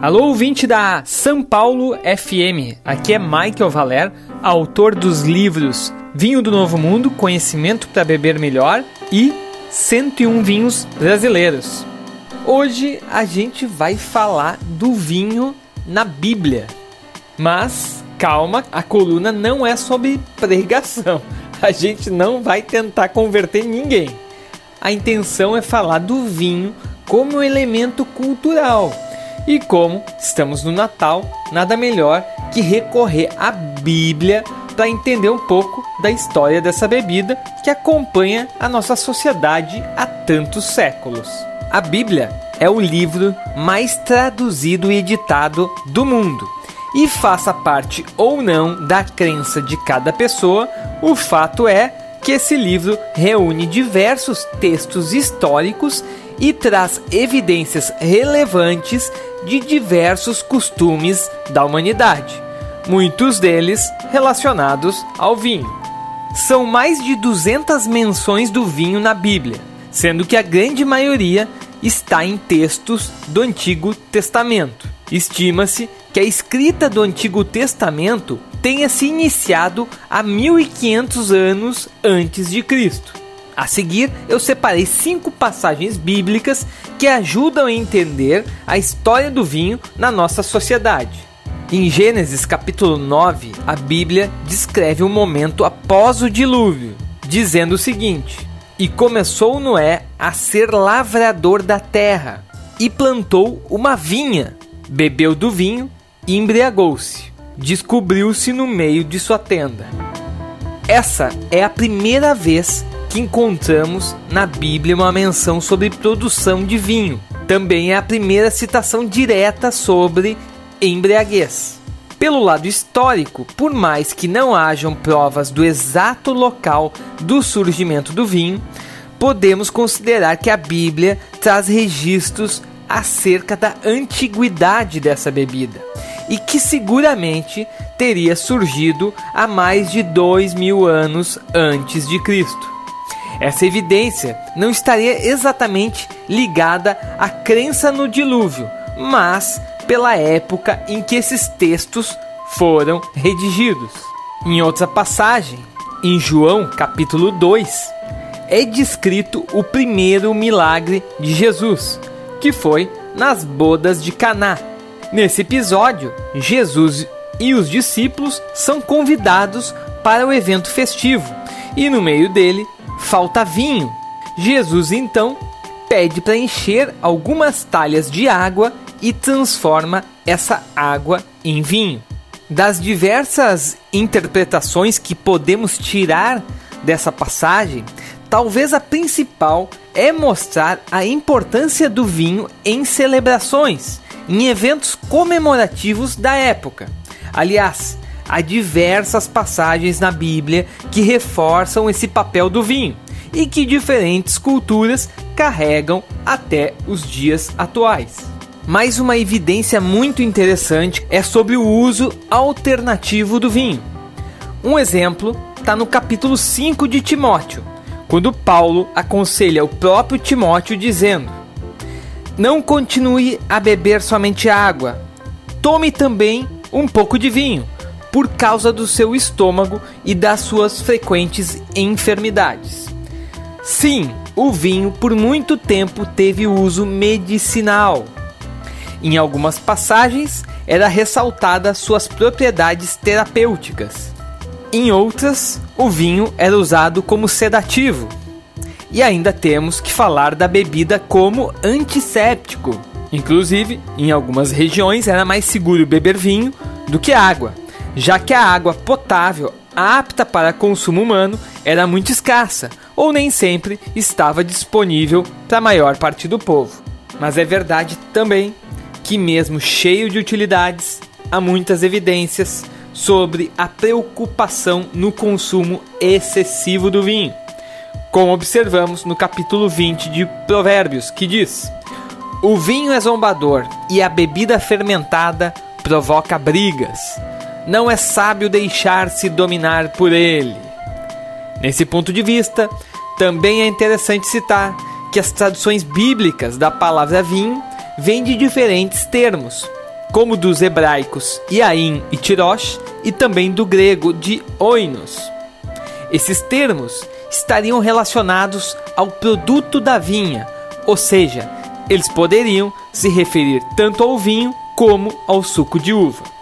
Alô, ouvinte da São Paulo FM. Aqui é Michael Valer, autor dos livros Vinho do Novo Mundo, Conhecimento para Beber Melhor e 101 Vinhos Brasileiros. Hoje a gente vai falar do vinho na Bíblia. Mas calma, a coluna não é sobre pregação. A gente não vai tentar converter ninguém. A intenção é falar do vinho como elemento cultural e como estamos no Natal, nada melhor que recorrer à Bíblia para entender um pouco da história dessa bebida que acompanha a nossa sociedade há tantos séculos. A Bíblia é o livro mais traduzido e editado do mundo. E faça parte ou não da crença de cada pessoa, o fato é que esse livro reúne diversos textos históricos e traz evidências relevantes de diversos costumes da humanidade, muitos deles relacionados ao vinho. São mais de 200 menções do vinho na Bíblia, sendo que a grande maioria está em textos do Antigo Testamento. Estima-se que a escrita do Antigo Testamento tenha se iniciado há 1500 anos antes de Cristo. A seguir, eu separei cinco passagens bíblicas que ajudam a entender a história do vinho na nossa sociedade. Em Gênesis capítulo 9, a Bíblia descreve um momento após o dilúvio, dizendo o seguinte: E começou Noé a ser lavrador da terra, e plantou uma vinha, bebeu do vinho e embriagou-se. Descobriu-se no meio de sua tenda. Essa é a primeira vez que encontramos na Bíblia uma menção sobre produção de vinho. Também é a primeira citação direta sobre embriaguez. Pelo lado histórico, por mais que não hajam provas do exato local do surgimento do vinho, podemos considerar que a Bíblia traz registros acerca da antiguidade dessa bebida e que seguramente teria surgido há mais de dois mil anos antes de Cristo. Essa evidência não estaria exatamente ligada à crença no dilúvio, mas pela época em que esses textos foram redigidos. Em outra passagem, em João capítulo 2, é descrito o primeiro milagre de Jesus, que foi nas bodas de Caná. Nesse episódio, Jesus e os discípulos são convidados para o evento festivo, e no meio dele falta vinho. Jesus então pede para encher algumas talhas de água e transforma essa água em vinho. Das diversas interpretações que podemos tirar dessa passagem, talvez a principal é mostrar a importância do vinho em celebrações, em eventos comemorativos da época. Aliás, há diversas passagens na Bíblia que reforçam esse papel do vinho e que diferentes culturas carregam até os dias atuais. Mais uma evidência muito interessante é sobre o uso alternativo do vinho. Um exemplo está no capítulo 5 de Timóteo, quando Paulo aconselha o próprio Timóteo dizendo: Não continue a beber somente água, tome também um pouco de vinho por causa do seu estômago e das suas frequentes enfermidades. Sim, o vinho por muito tempo teve uso medicinal. Em algumas passagens era ressaltada suas propriedades terapêuticas. Em outras, o vinho era usado como sedativo. E ainda temos que falar da bebida como antisséptico. Inclusive, em algumas regiões era mais seguro beber vinho do que água, já que a água potável apta para consumo humano era muito escassa ou nem sempre estava disponível para a maior parte do povo. Mas é verdade também que, mesmo cheio de utilidades, há muitas evidências sobre a preocupação no consumo excessivo do vinho, como observamos no capítulo 20 de Provérbios, que diz: O vinho é zombador e a bebida fermentada provoca brigas não é sábio deixar-se dominar por ele. Nesse ponto de vista, também é interessante citar que as traduções bíblicas da palavra vinho vêm de diferentes termos, como dos hebraicos Yain e Tirosh, e também do grego de oinos. Esses termos estariam relacionados ao produto da vinha, ou seja, eles poderiam se referir tanto ao vinho como ao suco de uva.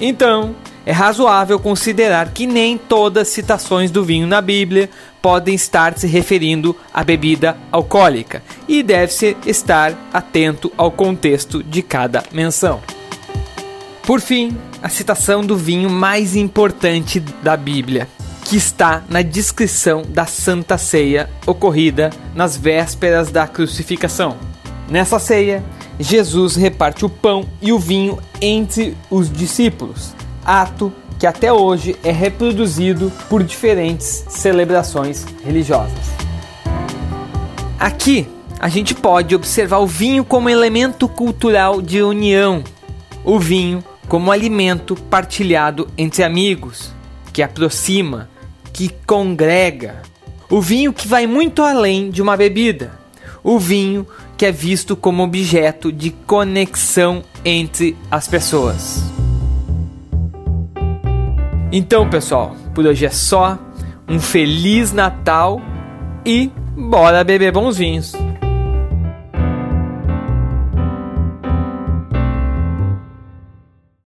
Então, é razoável considerar que nem todas as citações do vinho na Bíblia podem estar se referindo à bebida alcoólica e deve-se estar atento ao contexto de cada menção. Por fim, a citação do vinho mais importante da Bíblia, que está na descrição da Santa Ceia ocorrida nas vésperas da crucificação. Nessa ceia, Jesus reparte o pão e o vinho entre os discípulos, ato que até hoje é reproduzido por diferentes celebrações religiosas. Aqui a gente pode observar o vinho como elemento cultural de união, o vinho como alimento partilhado entre amigos, que aproxima, que congrega. O vinho que vai muito além de uma bebida. O vinho que é visto como objeto de conexão entre as pessoas. Então, pessoal, por hoje é só. Um feliz Natal e bora beber bons vinhos.